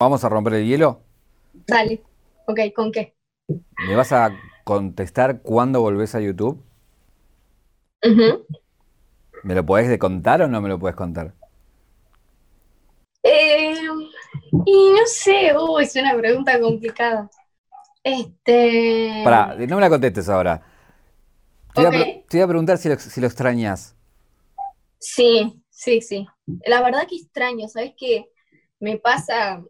¿Vamos a romper el hielo? Dale. Ok, ¿con qué? ¿Me vas a contestar cuándo volvés a YouTube? ¿Me lo podés contar o no me lo puedes contar? Eh, y no sé, uy, es una pregunta complicada. Este. Pará, no me la contestes ahora. Te, iba, a, preguntar si lo, si lo extrañas. Sí, sí, sí. La verdad que extraño, ¿sabes qué? Me pasa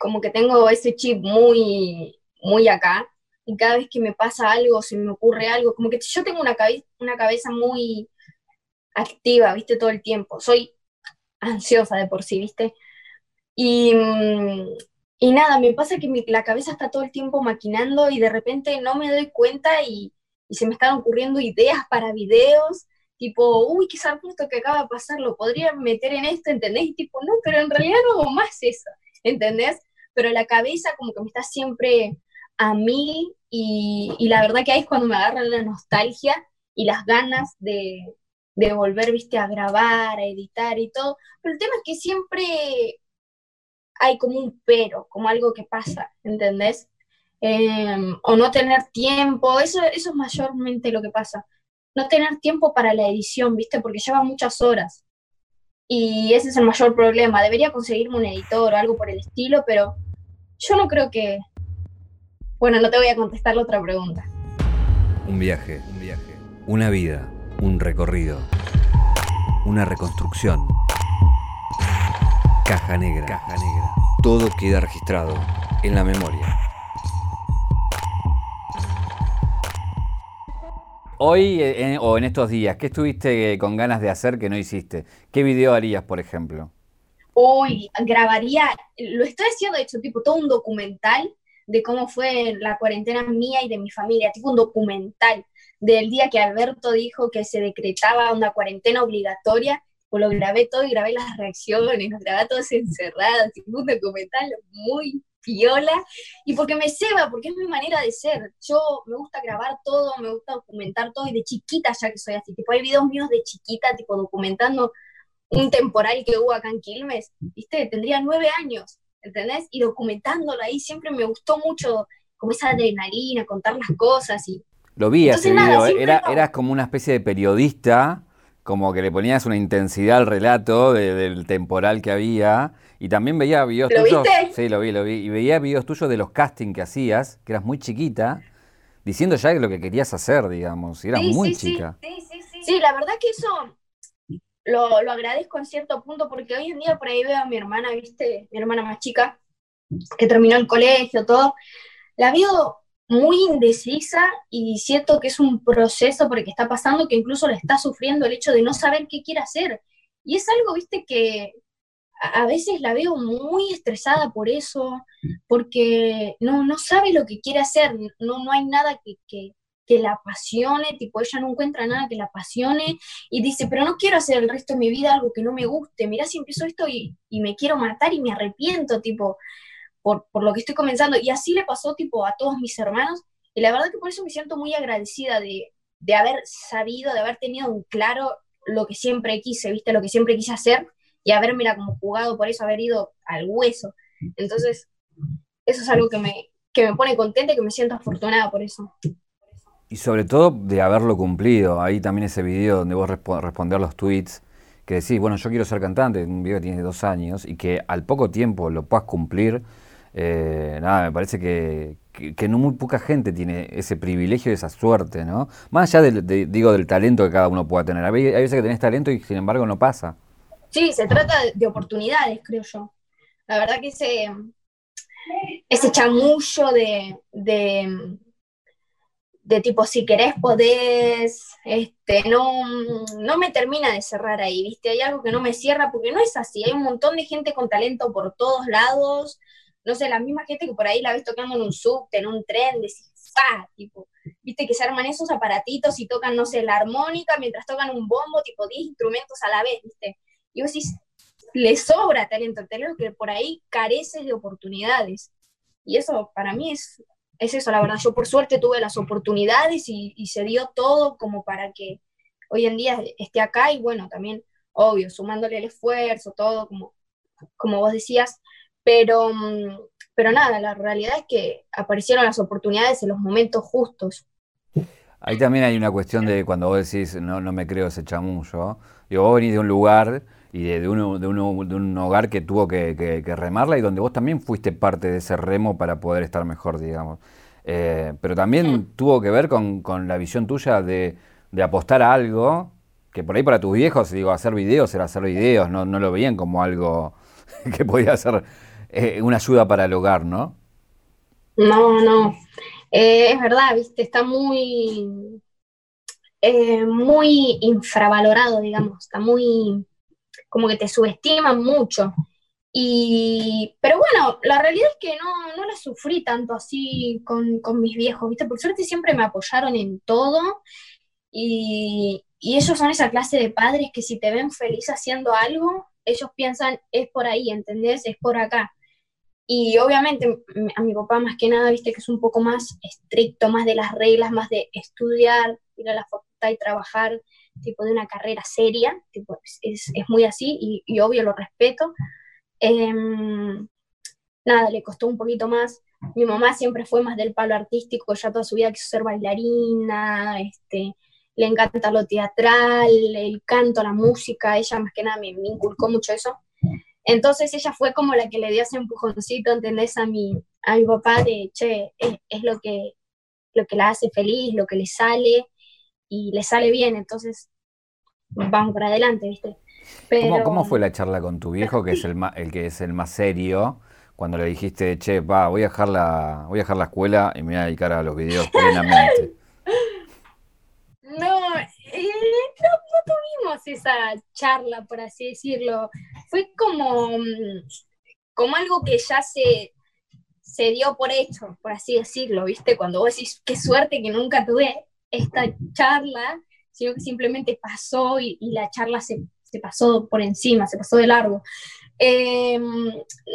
como que tengo ese chip muy, muy acá, y cada vez que me pasa algo, se me ocurre algo, como que yo tengo una, una cabeza muy activa, ¿viste? Todo el tiempo. Soy ansiosa de por sí, ¿viste? Y, y nada, me pasa que la cabeza está todo el tiempo maquinando y de repente no me doy cuenta y, y se me están ocurriendo ideas para videos, tipo, uy, qué esto que acaba de pasar, lo podría meter en esto, ¿entendés? Y tipo, no, pero en realidad no hago más eso, ¿entendés? Pero la cabeza como que me está siempre a mí y, la verdad que ahí es cuando me agarra la nostalgia y las ganas de, de volver, viste, a grabar, a editar y todo. Pero el tema es que siempre hay como un pero, como algo que pasa, ¿entendés? Em, o no tener tiempo, eso, eso es mayormente lo que pasa. No tener tiempo para la edición, ¿viste? Porque lleva muchas horas. Y ese es el mayor problema. Debería conseguirme un editor o algo por el estilo, pero yo no creo que... Bueno, no te voy a contestar la otra pregunta. Un viaje, un viaje. Una vida, un recorrido. Una reconstrucción. Caja negra. Caja negra. Todo queda registrado en la memoria. Hoy eh, o en estos días, ¿qué estuviste con ganas de hacer que no hiciste? ¿Qué video harías, por ejemplo? Hoy grabaría, lo estoy haciendo, de hecho, tipo todo un documental de cómo fue la cuarentena mía y de mi familia, tipo un documental del día que Alberto dijo que se decretaba una cuarentena obligatoria, pues lo grabé todo y grabé las reacciones, los grabé todos encerrados, tipo un documental muy piola y porque me ceba, porque es mi manera de ser. Yo me gusta grabar todo, me gusta documentar todo y de chiquita ya que soy así. Tipo, hay videos míos de chiquita, tipo documentando un temporal que hubo acá en Quilmes, ¿viste? Tendría nueve años, ¿entendés? Y documentándolo ahí siempre me gustó mucho como esa adrenalina, contar las cosas y... Lo vi ese video, Era, eras como una especie de periodista, como que le ponías una intensidad al relato del temporal que había y también veía videos ¿Lo tuyos. Viste? Sí, lo vi, lo vi. Y veía videos tuyos de los castings que hacías, que eras muy chiquita, diciendo ya lo que querías hacer, digamos. Y eras muy chica. Sí, sí, sí. Sí, la verdad que eso lo, lo, agradezco en cierto punto, porque hoy en día por ahí veo a mi hermana, ¿viste? Mi hermana más chica, que terminó el colegio, todo. La veo muy indecisa y siento que es un proceso porque está pasando que incluso le está sufriendo el hecho de no saber qué quiere hacer. Y es algo, viste, que, a veces la veo muy estresada por eso, porque no, no sabe lo que quiere hacer, no, no hay nada que, que, la apasione, tipo, ella no encuentra nada que la apasione y dice, pero no quiero hacer el resto de mi vida algo que no me guste, mirá si empiezo esto y, y me quiero matar y me arrepiento, tipo, por, por, lo que estoy comenzando. Y así le pasó, tipo, a todos mis hermanos, y la verdad que por eso me siento muy agradecida de, de haber sabido, de haber tenido un claro lo que siempre quise, viste, lo que siempre quise hacer y habérmela como jugado por eso, haber ido al hueso. Entonces, eso es algo que me, que me pone contenta y que me siento afortunada por eso. Y sobre todo de haberlo cumplido. Ahí también ese video donde vos resp responder los tweets, que decís, bueno, yo quiero ser cantante, un video que tiene dos años, y que al poco tiempo lo puedas cumplir, eh, nada, me parece que, que, no muy poca gente tiene ese privilegio y esa suerte, ¿no? Más allá de, digo, del talento que cada uno pueda tener. Hay veces que tenés talento y sin embargo no pasa. Sí, se trata de oportunidades, creo yo. La verdad que ese, ese chamullo de, de, de tipo, si querés, podés, este, no, no me termina de cerrar ahí, ¿viste? Hay algo que no me cierra porque no es así. Hay un montón de gente con talento por todos lados. No sé, la misma gente que por ahí la ves tocando en un subte, en un tren, decís, ¡fa! Tipo, viste que se arman esos aparatitos y tocan, no sé, la armónica mientras tocan un bombo, tipo 10 instrumentos a la vez, ¿viste? y vos decís, le sobra talento, talento que por ahí carece de oportunidades. Y eso para mí es, es eso, la verdad. Yo por suerte tuve las oportunidades y, se dio todo como para que hoy en día esté acá y bueno, también, obvio, sumándole el esfuerzo, todo, como, como vos decías, Pero, mm, pero nada, la realidad es que aparecieron las oportunidades en los momentos justos. Ahí también hay una cuestión de cuando vos decís, no, no me creo ese chamullo. Digo, vos venís de un lugar y de, de, uno, de, uno, de un hogar que tuvo que, que, que, remarla y donde vos también fuiste parte de ese remo para poder estar mejor, digamos. Eh, pero también tuvo que ver con, con la visión tuya de, de, apostar a algo que por ahí para tus viejos, digo, hacer videos era hacer videos, no, no lo veían como algo que podía ser eh, una ayuda para el hogar, ¿no? No, no. Eh, es verdad, viste, está muy, muy infravalorado, digamos, está muy, como que te subestiman mucho. Y, pero bueno, la realidad es que no, no la sufrí tanto así con, con, mis viejos, ¿viste? Por suerte siempre me apoyaron en todo y, y, ellos son esa clase de padres que si te ven feliz haciendo algo, ellos piensan, es por ahí, ¿entendés? Es por acá. Y obviamente a mi papá más que nada, viste que es un poco más estricto, más de las reglas, más de estudiar, ir a la facultad y trabajar, tipo de una carrera seria, tipo, es, es muy así y, y, obvio lo respeto. Eh, nada, le costó un poquito más. Mi mamá siempre fue más del palo artístico, ya toda su vida quiso ser bailarina, este, le encanta lo teatral, el canto, la música, ella más que nada me, me inculcó mucho eso. Entonces ella fue como la que le dio ese empujoncito, ¿entendés? A mi, a mi papá de, che, es, es, lo, que, lo que la hace feliz, lo que le sale, y le sale bien, entonces vamos para adelante, ¿viste? Pero... ¿Cómo, ¿Cómo, fue la charla con tu viejo, que es el, el que es el más serio, cuando le dijiste, che, va, voy a dejar la, voy a dejar la escuela y me voy a dedicar a los videos plenamente? No, eh, no, no, tuvimos esa charla, por así decirlo. Fue como, mm, como algo que ya se, se dio por hecho, por así decirlo, ¿viste? Cuando vos decís, qué suerte que nunca tuve esta charla, sino que simplemente pasó y, y la charla se, se, pasó por encima, se pasó de largo. Eh,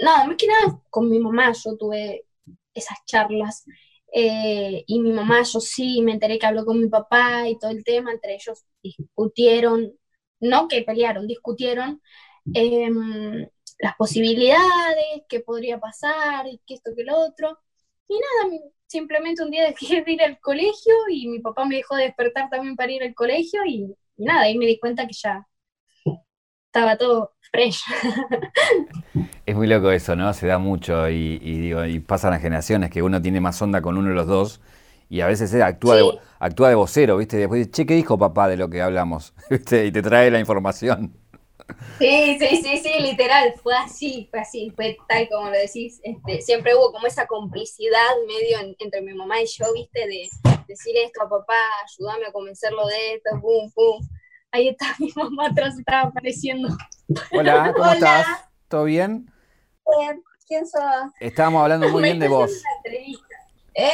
nada, más que nada con mi mamá yo tuve esas charlas. Eh, y mi mamá, yo sí, me enteré que habló con mi papá y todo el tema, entre ellos discutieron, no que pelearon, discutieron eh, las posibilidades, qué podría pasar, y que esto, que lo otro. Y nada, simplemente un día dejé de ir al colegio y mi papá me dejó de despertar también para ir al colegio y, y nada, ahí me di cuenta que ya estaba todo fresh. Es muy loco eso, ¿no? Se da mucho y, y, digo, y pasan las generaciones que uno tiene más onda con uno de los dos y a veces eh, actúa, sí. de, actúa de vocero, ¿viste? Y después dice, che, ¿qué dijo papá de lo que hablamos? ¿Viste? Y te trae la información. Sí, sí, sí, sí, literal, fue así, fue así, fue tal como lo decís. Este, siempre hubo como esa complicidad medio en, entre mi mamá y yo, ¿viste? De decir esto a papá, ayúdame a convencerlo de esto, pum, pum. Ahí está mi mamá atrás, estaba apareciendo. Hola, ¿cómo Hola. estás? ¿Todo bien? Bien, ¿quién sos? Estábamos hablando muy bien de vos. ¿Eh?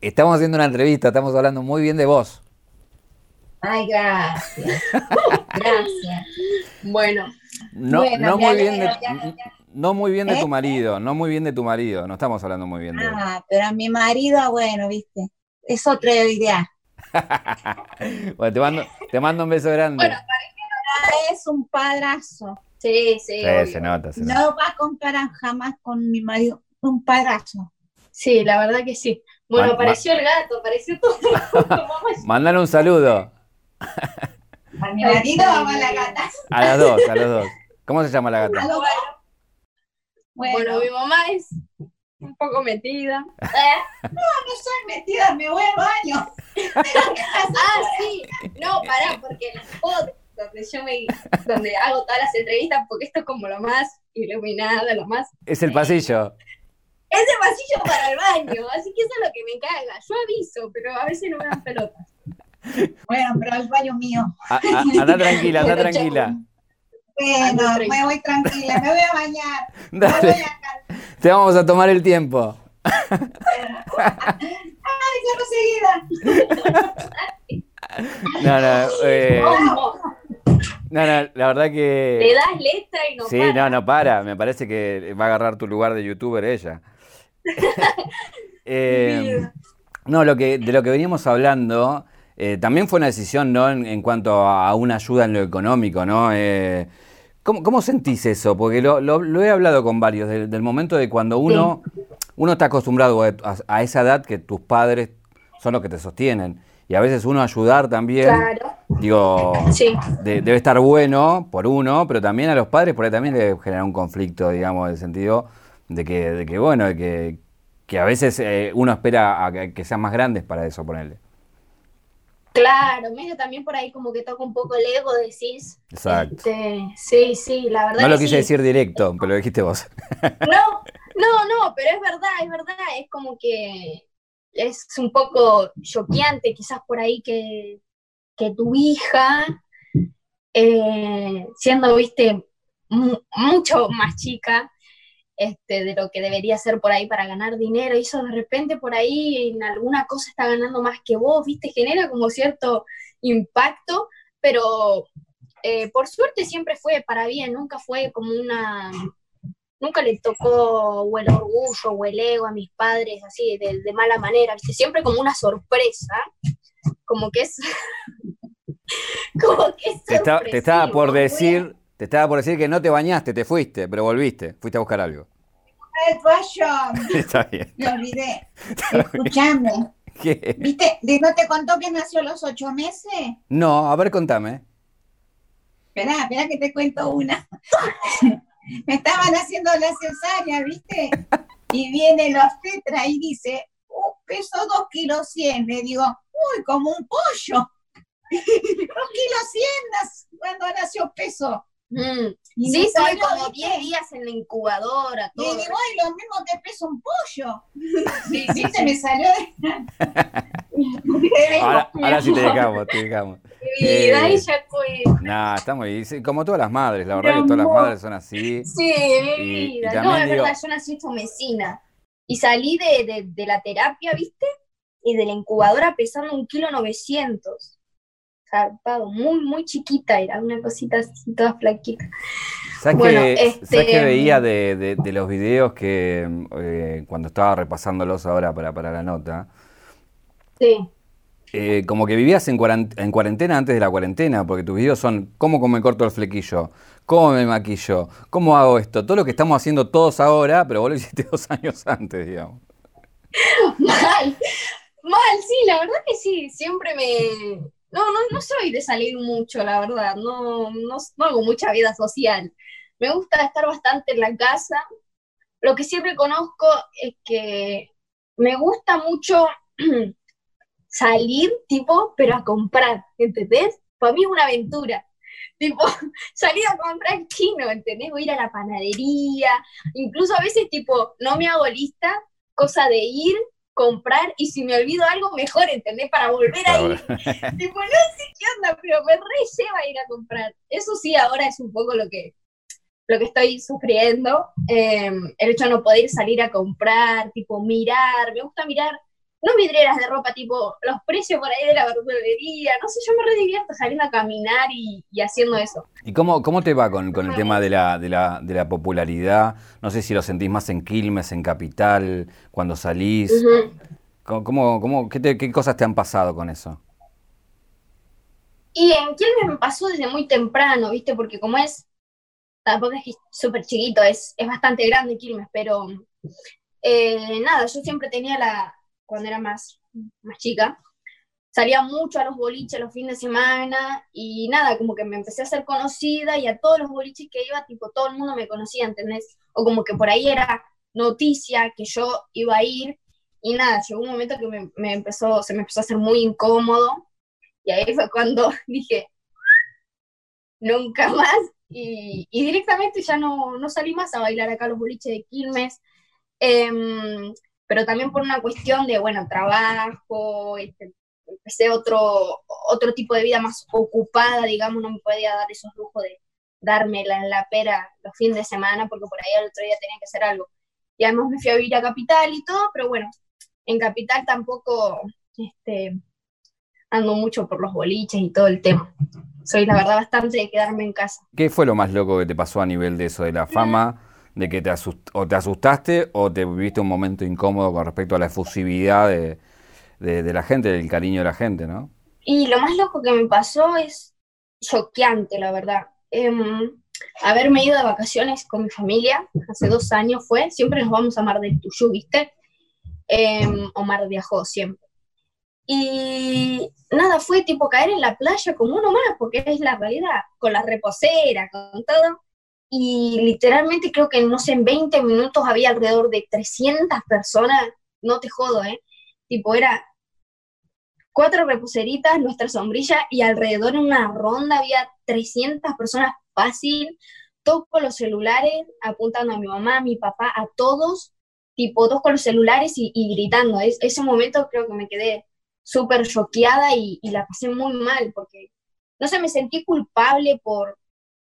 Estamos haciendo una entrevista, estamos hablando muy bien de vos. Ay, gracias. gracias. Bueno. No, bueno, no muy bien de, no muy bien de ¿Eh? tu marido, no muy bien de tu marido, no estamos hablando muy bien de Ah, vos. pero a mi marido, bueno, viste, es otra idea. bueno, te mando, te mando un beso grande. Bueno, es un padrazo. Sí, sí. sí se nota, se no nota. va a comparar jamás con mi marido, un padrazo. Sí, la verdad que sí. Bueno, man, apareció man. el gato, apareció todo. Mándale un saludo. ¿A mi marido o a la gata? A las dos, a los dos. ¿Cómo se llama la gata? Bueno, bueno, bueno mi mamá es un poco metida. ¿Eh? No, no soy metida, me voy al baño. ah, sí. No, pará, porque las fotos donde yo me donde hago todas las entrevistas, porque esto es como lo más iluminado, lo más. Es el pasillo. Es el pasillo para el baño, así que eso es lo que me caga. Yo aviso, pero a veces no me dan pelotas. Bueno, pero el baño mío. A, a, anda tranquila, anda tranquila. Bueno, me voy tranquila, me voy a bañar. Dale. Voy a... Te vamos a tomar el tiempo. ¡Ay, seguida! no, no, eh, no, no, la verdad que. Le das letra y no sí, para. Sí, no, no para. Me parece que va a agarrar tu lugar de youtuber ella. eh, no, lo que, de lo que veníamos hablando, eh, también fue una decisión, ¿no? En, en, cuanto a una ayuda en lo económico, ¿no? Eh, ¿Cómo, sentís eso? Porque lo, he hablado con varios, del, momento de cuando uno, uno está acostumbrado a, esa edad que tus padres son los que te sostienen. Y a veces uno ayudar también, digo, debe estar bueno por uno, pero también a los padres por ahí también le genera un conflicto, digamos, en el sentido de que, de que bueno, de que, que a veces eh, uno espera a que, sean más grandes para eso, ponerle. Claro, medio también por ahí como que toca un poco el ego, decís. Exacto. Este, sí, sí, la verdad. No lo quise decir directo, pero lo dijiste vos. No, no, no, pero es verdad, es verdad, es como que es un poco choqueante quizás por ahí que, tu hija, eh, siendo, viste, mucho más chica, este, de lo que debería ser por ahí para ganar dinero, y eso de repente por ahí en alguna cosa está ganando más que vos, viste, genera como cierto impacto, pero eh, por suerte siempre fue para bien, nunca fue como una, nunca le tocó o el orgullo o el ego a mis padres así de, mala manera, ¿viste? siempre como una sorpresa, como que es... como que es te, estaba por decir... Te estaba por decir que no te bañaste, te fuiste, pero volviste, fuiste a buscar algo el toallón. Está bien. Me olvidé. Escuchame. ¿Qué? ¿Viste? ¿No te contó que nació a los ocho meses? No, a ver, contame. Espera, espera que te cuento una. Me estaban haciendo la cesárea, ¿viste? Y viene el obstetra y dice, uh, peso dos kilos cien. Le digo, uy, como un pollo. dos kilos cien cuando nació peso. Mm. sí, estoy como 10 días en la incubadora. Todo. Y digo, ay, lo mismo que pesa un pollo. sí, sí, se me salió de... ahora, sí te dejamos, te dejamos. Eh, ahí ya fue. Nada, estamos como todas las madres, la verdad que todas las madres son así. Sí, mi vida. no, es verdad, yo nací mesina Y salí de, de, de la terapia, ¿viste? Y de la incubadora pesando un kilo novecientos muy, muy chiquita, era una cosita así, toda flaquita. ¿Sabes que, este, veía de, los videos que eh, cuando estaba repasándolos ahora para, para la nota? Sí. Eh, como que vivías en cuarentena, antes de la cuarentena, porque tus videos son cómo me corto el flequillo, cómo me maquillo, cómo hago esto, todo lo que estamos haciendo todos ahora, pero vos lo hiciste dos años antes, digamos. Mal, mal, sí, la verdad que sí, siempre me, no, no, no soy de salir mucho, la verdad, no, no, hago mucha vida social. Me gusta estar bastante en la casa. Lo que siempre conozco es que me gusta mucho salir, tipo, pero a comprar, ¿entendés? Para mí es una aventura. Tipo, salir a comprar chino, ¿entendés? Voy a ir a la panadería, incluso a veces, tipo, no me hago lista, cosa de ir, comprar y si me olvido algo, mejor, ¿entendés? Para volver a ir. tipo, no sé qué onda, pero me re lleva ir a comprar. Eso sí, ahora es un poco lo que, lo que estoy sufriendo. Em, el hecho de no poder salir a comprar, tipo, mirar. Me gusta mirar no vidrieras de ropa, tipo los precios por ahí de la verdulería, no sé, yo me re divierto saliendo a caminar y, haciendo eso. ¿Y cómo, cómo te va con, el tema de la, de, la, de la, popularidad? No sé si lo sentís más en Quilmes, en Capital, cuando salís. ¿Cómo, cómo, qué, qué, cosas te han pasado con eso? Y en Quilmes me pasó desde muy temprano, ¿viste? Porque como es, tampoco es súper chiquito, es, es bastante grande Quilmes, pero eh, nada, yo siempre tenía la, cuando era más, más chica, salía mucho a los boliches los fines de semana y nada, como que me empecé a ser conocida y a todos los boliches que iba, tipo, todo el mundo me conocía, ¿entendés? O como que por ahí era noticia que yo iba a ir y nada, llegó un momento que me, empezó, se me empezó a hacer muy incómodo y ahí fue cuando dije, nunca más y, directamente ya no, no, salí más a bailar acá a los boliches de Quilmes. Em, pero también por una cuestión de, bueno, trabajo, este, empecé otro, otro tipo de vida más ocupada, digamos, no me podía dar esos lujos de darme en la pera los fines de semana, porque por ahí al otro día tenía que hacer algo. Y además me fui a vivir a Capital y todo, pero bueno, en Capital tampoco este, ando mucho por los boliches y todo el tema. Soy la verdad bastante de quedarme en casa. ¿Qué fue lo más loco que te pasó a nivel de eso, de la fama? De que te o te asustaste o te viviste un momento incómodo con respecto a la efusividad de, la gente, del cariño de la gente, ¿no? Y lo más loco que me pasó es choqueante, la verdad. Em, haberme ido de vacaciones con mi familia, hace dos años fue, siempre nos vamos a Mar del Tuyú, ¿viste? Em, Omar viajó siempre. Y nada, fue tipo caer en la playa como uno más, porque es la realidad, con la reposera, con todo. Y literalmente creo que, no sé, en 20 minutos había alrededor de 300 personas, no te jodo, ¿eh? Tipo, era cuatro reposeritas, nuestra sombrilla, y alrededor en una ronda había 300 personas fácil, todos con los celulares, apuntando a mi mamá, a mi papá, a todos, tipo, todos con los celulares y, gritando. Es, ese momento creo que me quedé súper choqueada y, la pasé muy mal, porque, no sé, me sentí culpable por,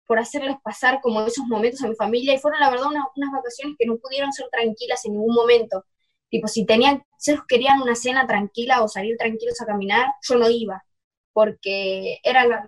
por hacerles pasar como esos momentos a mi familia, y fueron, la verdad, unas vacaciones que no pudieron ser tranquilas en ningún momento. Tipo, si tenían, si querían una cena tranquila o salir tranquilos a caminar, yo no iba, porque era la,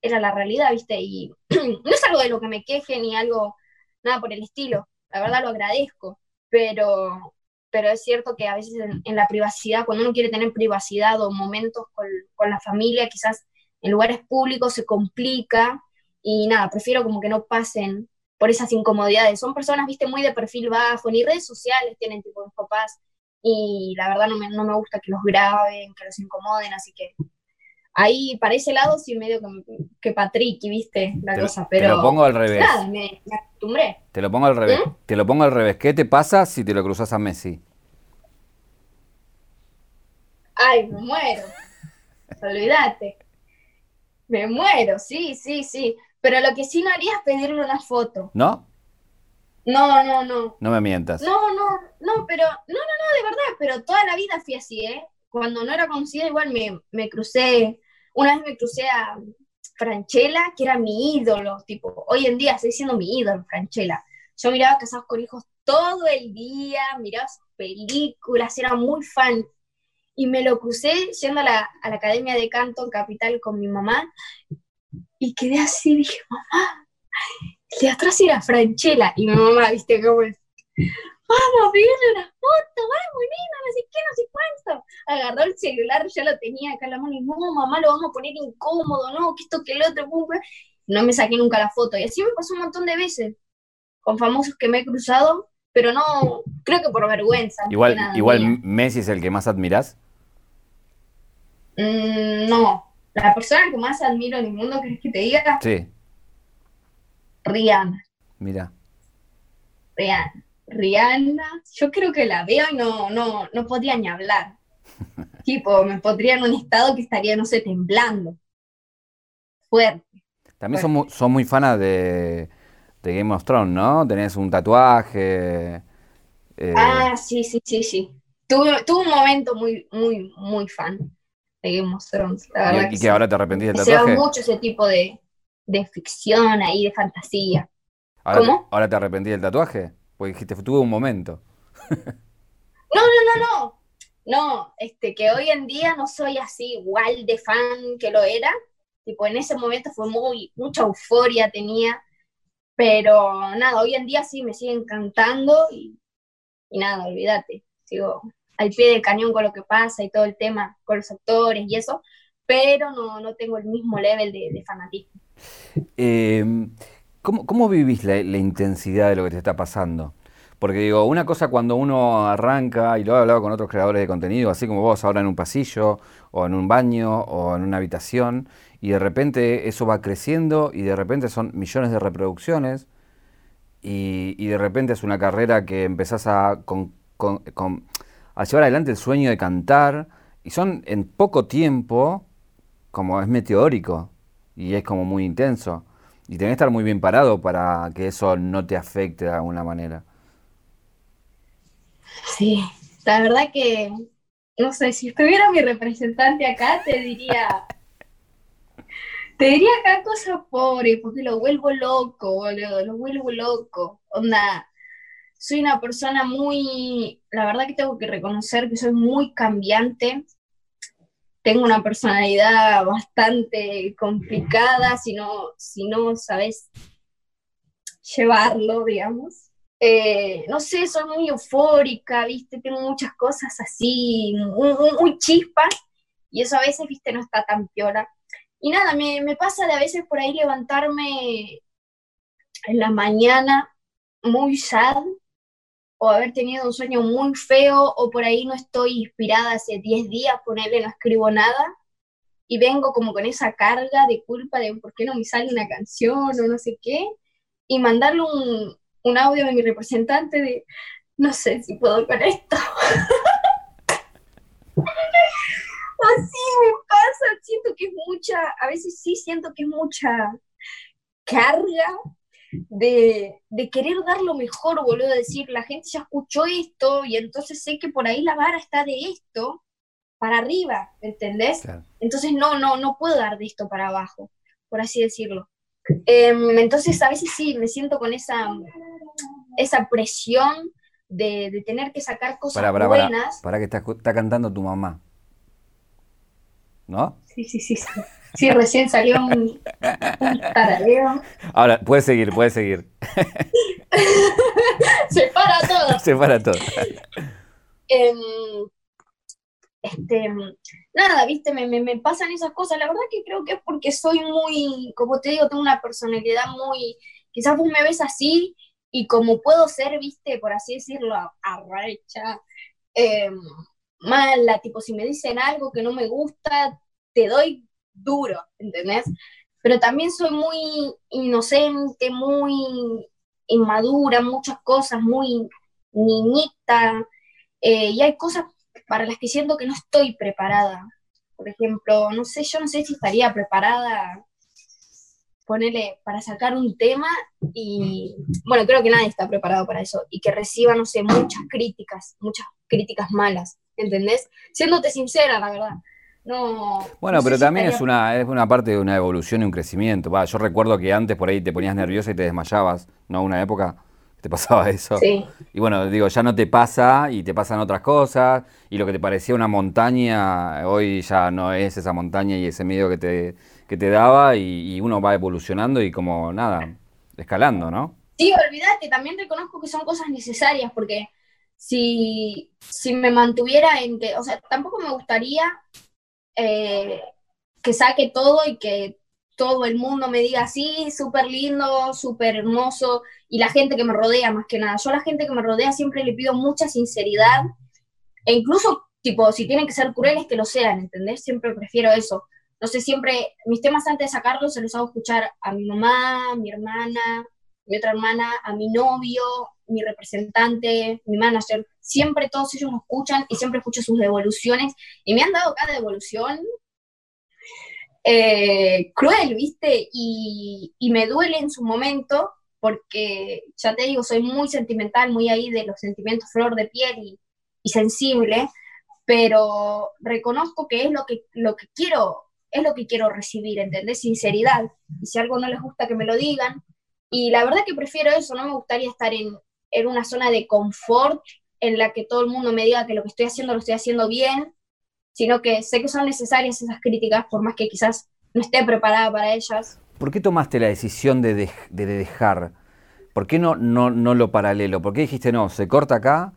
era la realidad, ¿viste? Y no es algo de lo que me queje ni algo, nada por el estilo, la verdad lo agradezco, pero, pero es cierto que a veces en, la privacidad, cuando uno quiere tener privacidad o momentos con, con, la familia, quizás en lugares públicos se complica y nada, prefiero como que no pasen por esas incomodidades. Son personas, viste, muy de perfil bajo, ni redes sociales tienen tipo los papás y la verdad no me, no me gusta que los graben, que los incomoden, así que ahí para ese lado sí medio que, que Patrick, viste, la cosa, pero... Te lo pongo al revés. Nada, me, acostumbré. Te lo pongo al revés. ¿Mm? Te lo pongo al revés. ¿Qué te pasa si te lo cruzas a Messi? Ay, me muero. Olvídate. Me muero, sí, sí, sí. Pero lo que sí no haría es pedirle una foto. ¿No? No, no, no. No me mientas. No, no, no, pero, no, no, no, de verdad, pero toda la vida fui así, ¿eh? Cuando no era conocida igual me, me crucé una vez me crucé a Franchella, que era mi ídolo, tipo, hoy en día estoy siendo mi ídolo, Franchella. Yo miraba Casados con Hijos todo el día, miraba sus películas, era muy fan. Y me lo crucé yendo a la, a la Academia de Canto en Capital con mi mamá, y quedé así, dije, mamá, de atrás era Franchella, y mi mamá, viste cómo es, vamos a pedirle una foto, vamos, nena, no sé qué, no sé cuánto. Agarró el celular, ya lo tenía acá en la mano y no, mamá, lo vamos a poner incómodo, no, que esto, que el otro, pum, no me saqué nunca la foto. Y así me pasó un montón de veces con famosos que me he cruzado, pero no, creo que por vergüenza. Igual, igual Messi es el que más admiras. Mm, no, la persona que más admiro en el mundo, ¿querés que te diga? Sí. Rihanna. Mira. Rihanna. Rihanna, yo creo que la veo y no, no, no podría ni hablar. tipo, me pondría en un estado que estaría, no sé, temblando. Fuerte. También son muy, son muy fanas de, Game of Thrones, ¿no? Tenés un tatuaje. Eh, ah, sí, sí, sí, sí. Tuve, tuve, un momento muy, muy, muy fan de Game of Thrones. La verdad ¿Y, que, ahora te arrepentís del tatuaje? Se mucho ese tipo de, de ficción ahí, de fantasía. ¿Cómo? ¿Ahora te arrepentís del tatuaje? Porque dijiste, tuve un momento. no, no, no, no. No, este, que hoy en día no soy así igual de fan que lo era. Tipo, en ese momento fue muy, mucha euforia tenía. Pero nada, hoy en día sí me sigue encantando y, nada, olvídate. Sigo al pie del cañón con lo que pasa y todo el tema con los actores y eso, pero no, no tengo el mismo level de, fanatismo. Eh, ¿Cómo, vivís la, intensidad de lo que te está pasando? Porque digo, una cosa cuando uno arranca, y lo he hablado con otros creadores de contenido, así como vos ahora en un pasillo, o en un baño, o en una habitación, y de repente eso va creciendo, y de repente son millones de reproducciones, y, de repente es una carrera que empezás a, a llevar adelante el sueño de cantar, y son en poco tiempo, como es meteórico, y es como muy intenso. Y tenés que estar muy bien parado para que eso no te afecte de alguna manera. Sí, la verdad que, no sé, si estuviera mi representante acá, te diría, te diría acá cosas pobre, porque lo vuelvo loco, boludo, lo vuelvo loco. Onda, soy una persona muy, la verdad que tengo que reconocer que soy muy cambiante tengo una personalidad bastante complicada si no, si no sabes llevarlo, digamos. Eh, no sé, soy muy eufórica, ¿viste? Tengo muchas cosas así, muy, chispas, y eso a veces, ¿viste? No está tan piola. Y nada, me, me, pasa de a veces por ahí levantarme en la mañana muy sad o haber tenido un sueño muy feo o por ahí no estoy inspirada hace 10 días, ponerle no escribo nada y vengo como con esa carga de culpa de por qué no me sale una canción o no sé qué y mandarle un, un audio de mi representante de no sé si puedo con esto. Así me pasa, siento que es mucha, a veces sí siento que es mucha carga de, querer dar lo mejor, boludo, decir, la gente ya escuchó esto y entonces sé que por ahí la vara está de esto para arriba, ¿entendés? Entonces no, no, no puedo dar de esto para abajo, por así decirlo. Em, entonces a veces sí, me siento con esa, esa presión de, tener que sacar cosas buenas. Para, que está, está cantando tu mamá. ¿No? Sí, sí, sí. Sí, recién salió un, un Ahora, puedes seguir, puedes seguir. Se para todo. Se para todo. Em, este, nada, viste, me, me, pasan esas cosas. La verdad que creo que es porque soy muy, como te digo, tengo una personalidad muy, quizás vos me ves así y como puedo ser, viste, por así decirlo, arrecha, eh, mala, tipo, si me dicen algo que no me gusta, te doy duro, ¿entendés? Pero también soy muy inocente, muy inmadura, muchas cosas, muy niñita, eh, y hay cosas para las que siento que no estoy preparada. Por ejemplo, no sé, yo no sé si estaría preparada, ponerle, para sacar un tema y, bueno, creo que nadie está preparado para eso, y que reciba, no sé, muchas críticas, muchas críticas malas, ¿entendés? Siéndote sincera, la verdad. No, bueno, pero también es una, es una parte de una evolución y un crecimiento. Va, yo recuerdo que antes por ahí te ponías nerviosa y te desmayabas, ¿no? Una época te pasaba eso. Sí. Y bueno, digo, ya no te pasa y te pasan otras cosas y lo que te parecía una montaña hoy ya no es esa montaña y ese miedo que te, que te daba y, uno va evolucionando y como nada, escalando, ¿no? Sí, olvídate, también reconozco que son cosas necesarias porque si, si me mantuviera en que, o sea, tampoco me gustaría eh, que saque todo y que todo el mundo me diga así, súper lindo, súper hermoso, y la gente que me rodea más que nada. Yo a la gente que me rodea siempre le pido mucha sinceridad, e incluso, tipo, si tienen que ser crueles, que lo sean, ¿entendés? Siempre prefiero eso. No sé, siempre, mis temas antes de sacarlos se los hago escuchar a mi mamá, mi hermana, mi otra hermana, a mi novio, mi representante, mi manager, siempre todos ellos me escuchan y siempre escucho sus devoluciones y me han dado cada devolución eh, cruel, ¿viste? Y, me duele en su momento porque, ya te digo, soy muy sentimental, muy ahí de los sentimientos flor de piel y, y sensible, pero reconozco que es lo que, lo que quiero, es lo que quiero recibir, ¿entendés? Sinceridad. Y si algo no les gusta, que me lo digan. Y la verdad que prefiero eso, no me gustaría estar en, en una zona de confort en la que todo el mundo me diga que lo que estoy haciendo lo estoy haciendo bien, sino que sé que son necesarias esas críticas, por más que quizás no esté preparada para ellas. ¿Por qué tomaste la decisión de, dejar? ¿Por qué no, no, no lo paralelo? ¿Por qué dijiste, no, se corta acá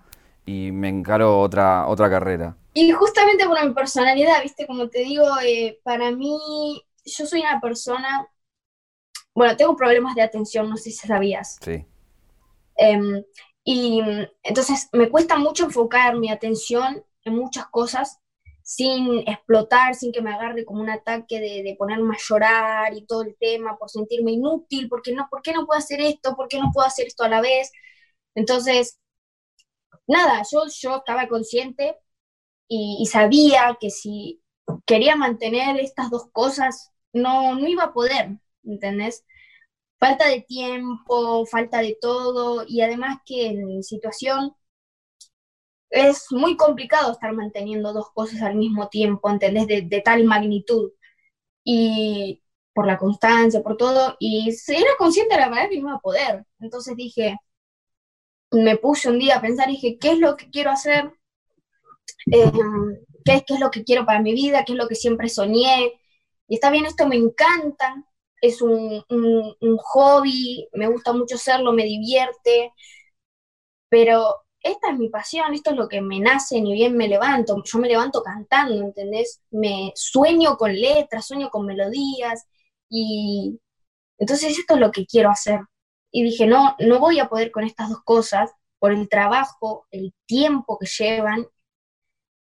y me encaro otra, otra carrera? Y justamente por mi personalidad, viste, como te digo, eh, para mí, yo soy una persona, bueno, tengo problemas de atención, no sé si sabías. Sí. Em, y entonces me cuesta mucho enfocar mi atención en muchas cosas sin explotar, sin que me agarre como un ataque de, de, ponerme a llorar y todo el tema, por sentirme inútil, porque no, ¿por qué no puedo hacer esto? ¿Por qué no puedo hacer esto a la vez? Entonces, nada, yo, yo estaba consciente y, y sabía que si quería mantener estas dos cosas, no, no iba a poder, ¿entendés? Falta de tiempo, falta de todo, y además que en situación es muy complicado estar manteniendo dos cosas al mismo tiempo, ¿entendés? De, tal magnitud. Y por la constancia, por todo, y era consciente de la verdad que no iba a poder. Entonces dije, me puse un día a pensar dije, ¿qué es lo que quiero hacer? Em, ¿qué, es, ¿Qué es lo que quiero para mi vida? ¿Qué es lo que siempre soñé? Y está bien, esto me encanta, es un, hobby, me gusta mucho hacerlo, me divierte, pero esta es mi pasión, esto es lo que me nace, ni bien me levanto, yo me levanto cantando, ¿entendés? Me sueño con letras, sueño con melodías y entonces esto es lo que quiero hacer. y dije, no, no voy a poder con estas dos cosas por el trabajo, el tiempo que llevan.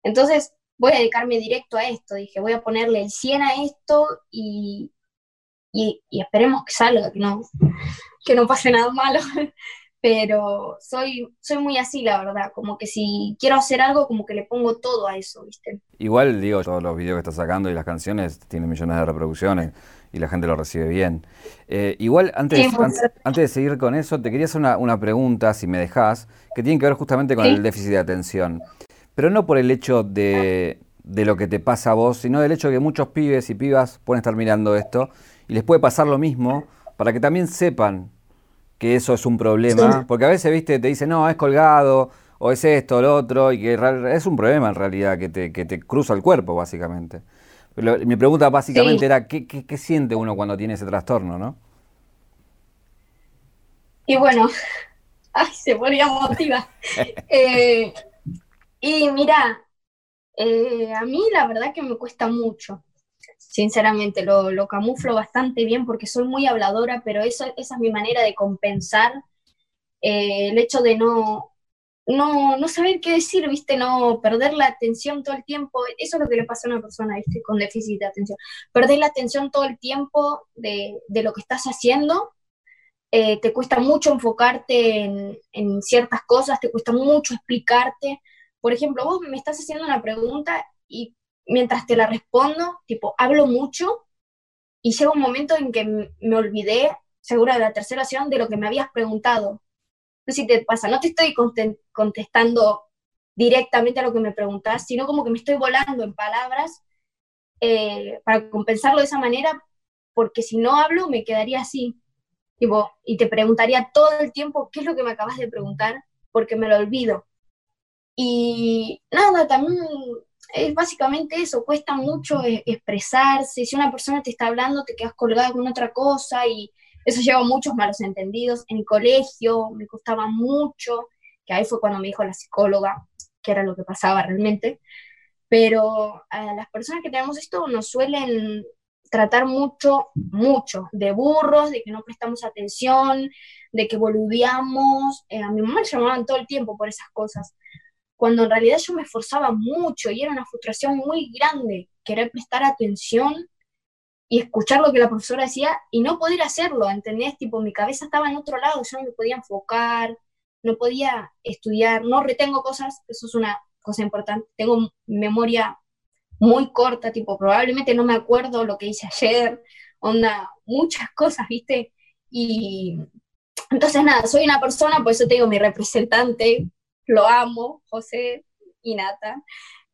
Entonces voy a dedicarme directo a esto. Dije, voy a ponerle el 100 a esto y, y, esperemos que salga, que no, que no pase nada malo. Pero soy, soy muy así, la verdad, como que si quiero hacer algo, como que le pongo todo a eso, ¿viste? Igual, digo, todos los videos que estás sacando y las canciones tienen millones de reproducciones y la gente lo recibe bien. Eh, igual, antes, antes, de seguir con eso, te quería hacer una, una, pregunta, si me dejas, que tiene que ver justamente con el déficit de atención. Pero no por el hecho de, de lo que te pasa a vos, sino del hecho de que muchos pibes y pibas pueden estar mirando esto y les puede pasar lo mismo para que también sepan que eso es un problema, porque a veces, viste, te dicen, no, es colgado, o es esto, o lo otro, y que es un problema en realidad que te, que te cruza el cuerpo, básicamente. mi pregunta básicamente era, ¿qué, ¿qué, siente uno cuando tiene ese trastorno, no? Y bueno, ay, se ponía motiva. Eh, y mira, eh, a mí la verdad que me cuesta mucho sinceramente, lo, camuflo bastante bien porque soy muy habladora, pero eso, esa es mi manera de compensar eh, el hecho de no, no, no, saber qué decir, ¿viste? No perder la atención todo el tiempo. Eso es lo que le pasa a una persona, ¿viste? Con déficit de atención. Perder la atención todo el tiempo de, de lo que estás haciendo. Eh, te cuesta mucho enfocarte en, en ciertas cosas, te cuesta mucho explicarte. Por ejemplo, vos me estás haciendo una pregunta y mientras te la respondo, tipo, hablo mucho y llega un momento en que me olvidé, seguro de la tercera opción, de lo que me habías preguntado. No sé si te pasa, no te estoy contestando directamente a lo que me preguntas, sino como que me estoy volando en palabras eh, para compensarlo de esa manera, porque si no hablo me quedaría así. Tipo, y te preguntaría todo el tiempo qué es lo que me acabas de preguntar, porque me lo olvido. Y nada, también es básicamente eso, cuesta mucho e-, expresarse, si una persona te está hablando te quedas colgada con otra cosa y eso lleva muchos malos entendidos. En el colegio me costaba mucho, que ahí fue cuando me dijo la psicóloga que era lo que pasaba realmente, pero a las personas que tenemos esto nos suelen tratar mucho, mucho, de burros, de que no prestamos atención, de que boludeamos. Eh, a mi mamá le llamaban todo el tiempo por esas cosas cuando en realidad yo me esforzaba mucho y era una frustración muy grande querer prestar atención y escuchar lo que la profesora decía y no poder hacerlo, ¿entendés? Tipo, mi cabeza estaba en otro lado, yo no me podía enfocar, no podía estudiar, no retengo cosas, eso es una cosa importante, tengo memoria muy corta, tipo, probablemente no me acuerdo lo que hice ayer, onda, muchas cosas, ¿viste? Y entonces nada, soy una persona, por eso te digo, mi representante lo amo, José y Nata.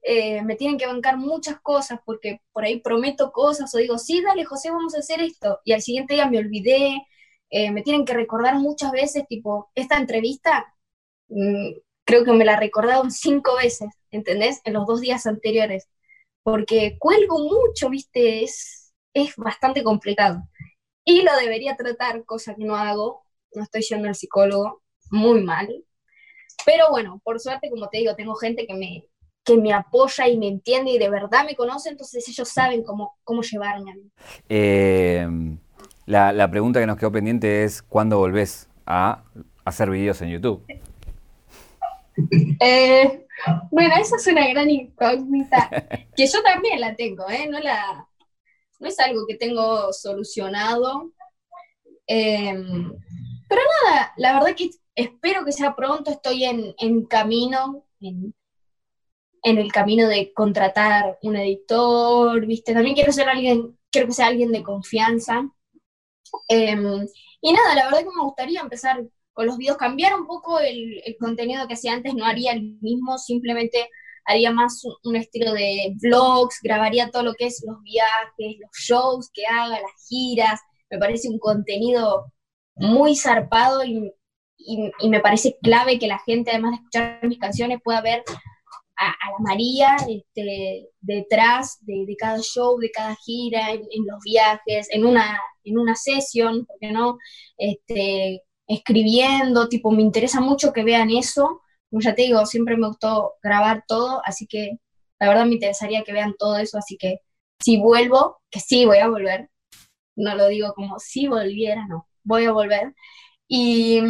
Eh, me tienen que bancar muchas cosas porque por ahí prometo cosas o digo, sí, dale, José, vamos a hacer esto. Y al siguiente día me olvidé. Eh, me tienen que recordar muchas veces, tipo, esta entrevista, mm, creo que me la recordaron cinco veces, ¿entendés? En los dos días anteriores. Porque cuelgo mucho, ¿viste? Es, es bastante complicado. Y lo debería tratar, cosa que no hago. No estoy yendo al psicólogo, muy mal. Pero bueno, por suerte, como te digo, tengo gente que me, que me apoya y me entiende y de verdad me conoce, entonces ellos saben cómo, cómo llevarme a mí. Eh, la, pregunta que nos quedó pendiente es, ¿cuándo volvés a hacer videos en YouTube? Eh, bueno, esa es una gran incógnita, que yo también la tengo, ¿eh? No, la, no es algo que tengo solucionado. Em, pero nada, la verdad que espero que sea pronto, estoy en, en camino, en, en, el camino de contratar un editor, ¿viste? También quiero ser alguien, quiero que sea alguien de confianza. Em, y nada, la verdad que me gustaría empezar con los videos, cambiar un poco el, el contenido que hacía antes, no haría el mismo, simplemente haría más un, estilo de vlogs, grabaría todo lo que es los viajes, los shows que haga, las giras, me parece un contenido muy zarpado y y, me parece clave que la gente, además de escuchar mis canciones, pueda ver a, la María este, detrás de, cada show, de cada gira, en, los viajes, en una, en una sesión, porque no? Este, escribiendo, tipo, me interesa mucho que vean eso. Como ya te digo, siempre me gustó grabar todo, así que la verdad me interesaría que vean todo eso, así que si vuelvo, que sí voy a volver, no lo digo como si volviera, no, voy a volver, Y,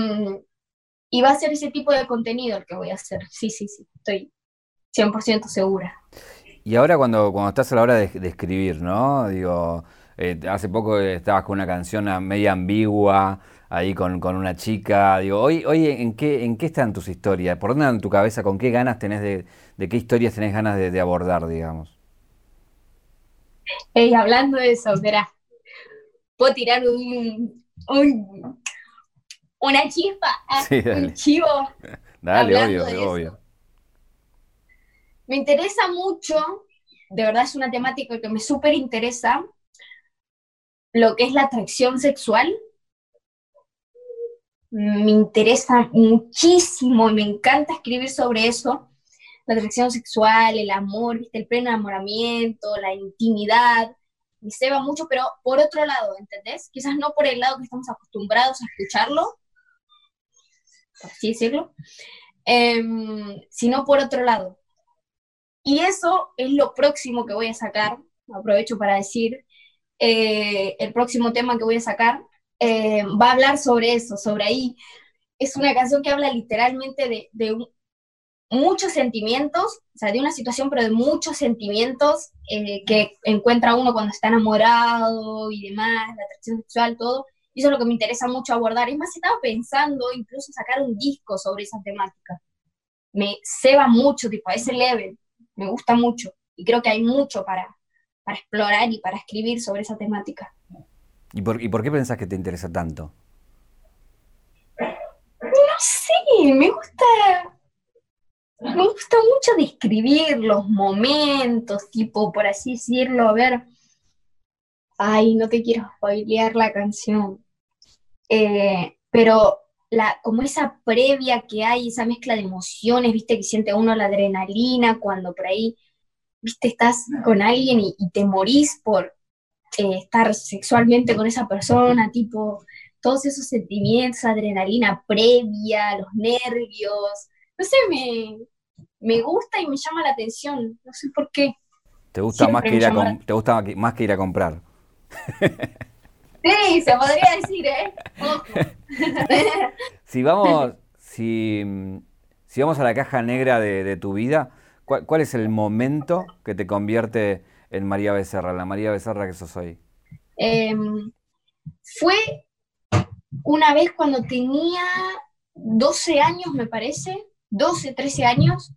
y va a ser ese tipo de contenido el que voy a hacer. Sí, sí, sí, estoy 100% segura. Y ahora cuando, cuando estás a la hora de, escribir, ¿no? Digo, eh, hace poco estabas con una canción media ambigua, ahí con, una chica. Digo, hoy, hoy ¿en qué, en qué están tus historias? ¿Por dónde en tu cabeza? ¿Con qué ganas tenés de, de qué historias tenés ganas de, abordar, digamos? Hey, hablando de eso, verás, puedo tirar un, un una chispa, ah, un chivo. Dale, obvio, obvio. Me interesa mucho, de verdad es una temática que me súper interesa, lo que es la atracción sexual. Me interesa muchísimo y me encanta escribir sobre eso. La atracción sexual, el amor, el pleno enamoramiento, la intimidad. Me ceba mucho, pero por otro lado, ¿entendés? Quizás no por el lado que estamos acostumbrados a escucharlo, por así decirlo, em, sino por otro lado. Y eso es lo próximo que voy a sacar, aprovecho para decir, eh, el próximo tema que voy a sacar eh, va a hablar sobre eso, sobre ahí. Es una canción que habla literalmente de, de muchos sentimientos, o sea, de una situación, pero de muchos sentimientos eh, que encuentra uno cuando está enamorado y demás, la atracción sexual, todo. Y eso es lo que me interesa mucho abordar. Es más, estaba pensando incluso sacar un disco sobre esa temática. Me ceba mucho, tipo, a ese level. Me gusta mucho. Y creo que hay mucho para, para explorar y para escribir sobre esa temática. ¿Y por, ¿Y por qué pensás que te interesa tanto? No sé, me gusta, me gusta mucho describir los momentos, tipo, por así decirlo, a ver, ay, no te quiero spoilear la canción, eh, pero la, como esa previa que hay, esa mezcla de emociones, viste, que siente uno la adrenalina cuando por ahí, viste, estás con alguien y, te morís por eh, estar sexualmente con esa persona, tipo, todos esos sentimientos, adrenalina previa, los nervios, no sé, me, me gusta y me llama la atención, no sé por qué. ¿Te gusta, más que, ir a te gusta más que ir a comprar? Sí, se podría decir, ¿eh? si vamos, si, si, vamos a la caja negra de, tu vida, ¿cuál, es el momento que te convierte en María Becerra, la María Becerra que sos hoy? Em, fue una vez cuando tenía 12 años, me parece, 12, 13 años,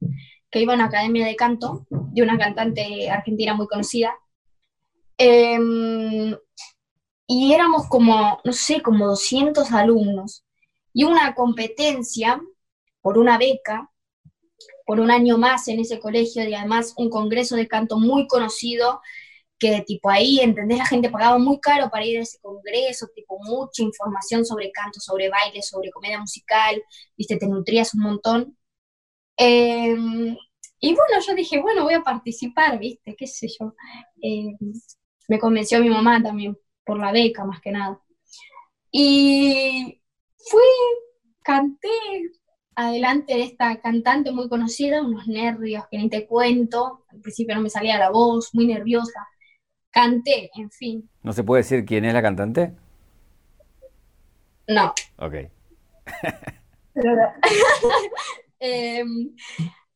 que iba a una academia de canto de una cantante argentina muy conocida. Em, y éramos como, no sé, como 200 alumnos. Y una competencia por una beca, por un año más en ese colegio y además un congreso de canto muy conocido, que tipo ahí, ¿entendés? La gente pagaba muy caro para ir a ese congreso, tipo mucha información sobre canto, sobre baile, sobre comedia musical, viste, te nutrías un montón. Em, y bueno, yo dije, bueno, voy a participar, viste, qué sé yo. Em, me convenció mi mamá también por la beca más que nada. Y fui, canté adelante de esta cantante muy conocida, unos nervios que ni te cuento, al principio no me salía la voz, muy nerviosa. Canté, en fin. ¿No se puede decir quién es la cantante? No. Ok. Em,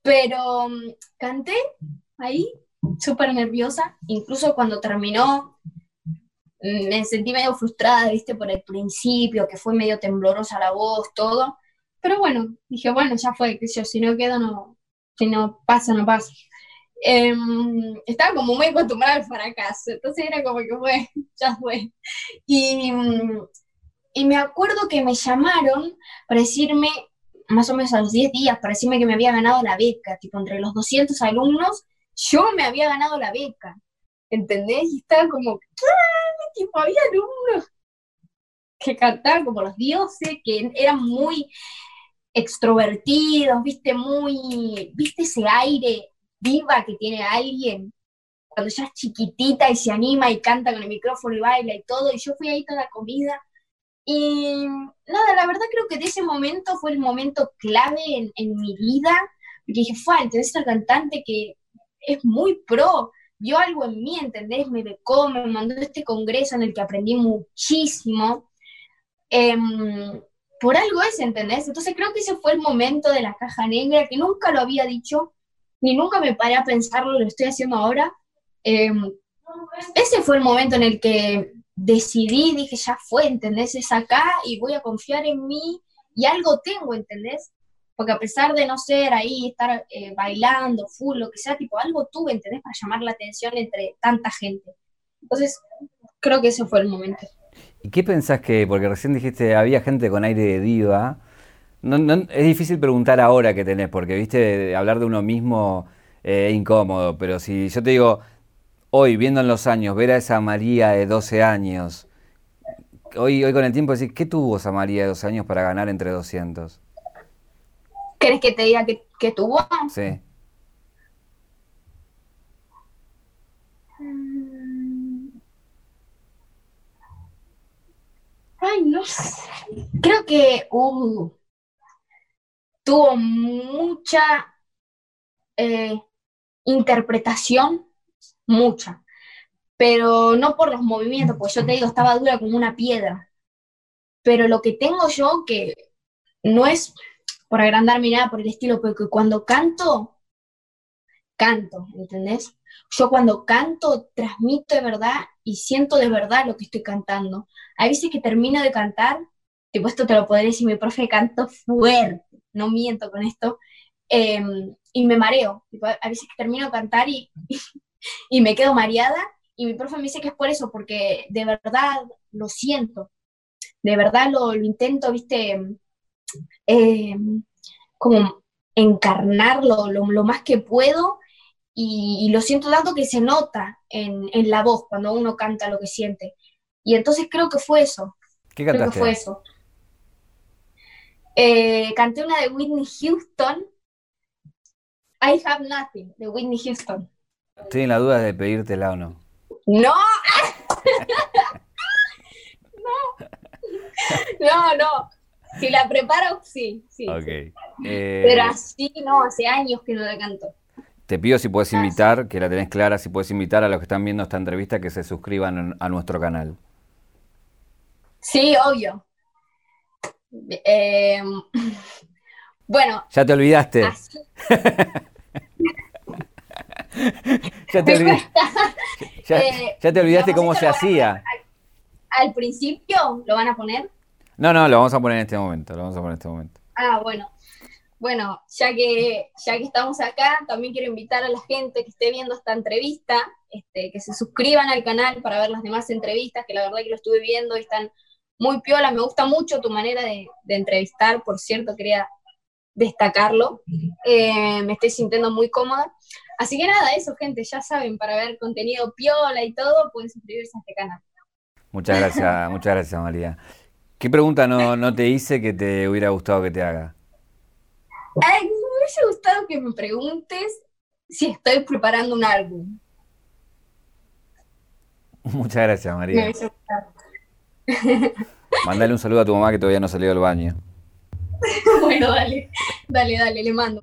pero mm, canté ahí, súper nerviosa, incluso cuando terminó me sentí medio frustrada, viste, por el principio, que fue medio temblorosa la voz, todo. Pero bueno, dije, bueno, ya fue, que yo, si no quedo, no, si no pasa, no pasa. Em, estaba como muy acostumbrada al fracaso, entonces era como que fue, ya fue. Y, y me acuerdo que me llamaron para decirme, más o menos a los 10 días, para decirme que me había ganado la beca, tipo entre los 200 alumnos, yo me había ganado la beca, ¿entendés? Y estaba como, tipo, había alumnos que cantaban como los dioses, que eran muy extrovertidos, viste, muy, viste ese aire viva que tiene alguien cuando ya es chiquitita y se anima y canta con el micrófono y baila y todo, y yo fui ahí toda comida. Y nada, la verdad creo que de ese momento fue el momento clave en, en mi vida, porque dije, fue, entonces esta cantante que es muy pro, vio algo en mí, ¿entendés? Me becó, me mandó este congreso en el que aprendí muchísimo. Em, por algo es, ¿entendés? Entonces creo que ese fue el momento de la caja negra, que nunca lo había dicho, ni nunca me paré a pensarlo, lo estoy haciendo ahora. Em, ese fue el momento en el que decidí, dije, ya fue, ¿entendés? Es acá y voy a confiar en mí y algo tengo, ¿entendés? Porque a pesar de no ser ahí, estar eh, bailando, full, lo que sea, tipo, algo tuve, ¿entendés? Para llamar la atención entre tanta gente. Entonces, creo que ese fue el momento. ¿Y qué pensás que, porque recién dijiste, había gente con aire de diva, no, es difícil preguntar ahora qué tenés, porque, viste, hablar de uno mismo eh, es incómodo, pero si yo te digo, hoy, viendo en los años, ver a esa María de 12 años, hoy, hoy con el tiempo decís, ¿qué tuvo esa María de 12 años para ganar entre 200? ¿Querés que te diga qué, tuvo? Sí. Ay, no sé. Creo que tuvo mucha eh, interpretación, mucha, pero no por los movimientos, pues yo te digo, estaba dura como una piedra. Pero lo que tengo yo, que no es por agrandarme nada por el estilo, porque cuando canto, canto, ¿entendés? Yo cuando canto transmito de verdad y siento de verdad lo que estoy cantando. Hay veces que termino de cantar, tipo esto te lo podré decir, mi profe canto fuerte, no miento con esto, em, y me mareo. Tipo, a veces que termino de cantar y, y me quedo mareada y mi profe me dice que es por eso, porque de verdad lo siento, de verdad lo, intento, viste, em, como encarnarlo lo, lo, más que puedo y, lo siento tanto que se nota en, en, la voz cuando uno canta lo que siente. Y entonces creo que fue eso. ¿Qué cantaste? Creo que fue eso. Eh, canté una de Whitney Houston, I Have Nothing, de Whitney Houston. Estoy en la duda de pedírtela o no. ¡No! no. No, no. Si la preparo, sí, sí. Eh, Pero así no, hace años que no la canto. Te pido si puedes invitar, que la tenés clara, si puedes invitar a los que están viendo esta entrevista que se suscriban a nuestro canal. Sí, obvio. Eh, bueno. Ya te olvidaste. ya, te. Eh, ya, te olvidaste cómo se hacía. Al, principio lo van a poner? No, no, lo vamos a poner en este momento. Lo vamos a poner en este momento. Ah, bueno bueno, ya que, ya que estamos acá, también quiero invitar a la gente que esté viendo esta entrevista, este, que se suscriban al canal para ver las demás entrevistas, que la verdad que lo estuve viendo y están muy piola, me gusta mucho tu manera de, entrevistar, por cierto, quería destacarlo, eh, me estoy sintiendo muy cómoda. Así que nada, eso gente, ya saben, para ver contenido piola y todo, pueden suscribirse a este canal. Muchas gracias, muchas gracias María. ¿Qué pregunta no, no te hice que te hubiera gustado que te haga? Ay, me hubiese gustado que me preguntes si estoy preparando un álbum. Muchas gracias, María. Mándale un saludo a tu mamá que todavía no salió del baño. bueno, dale, dale, dale, le mando.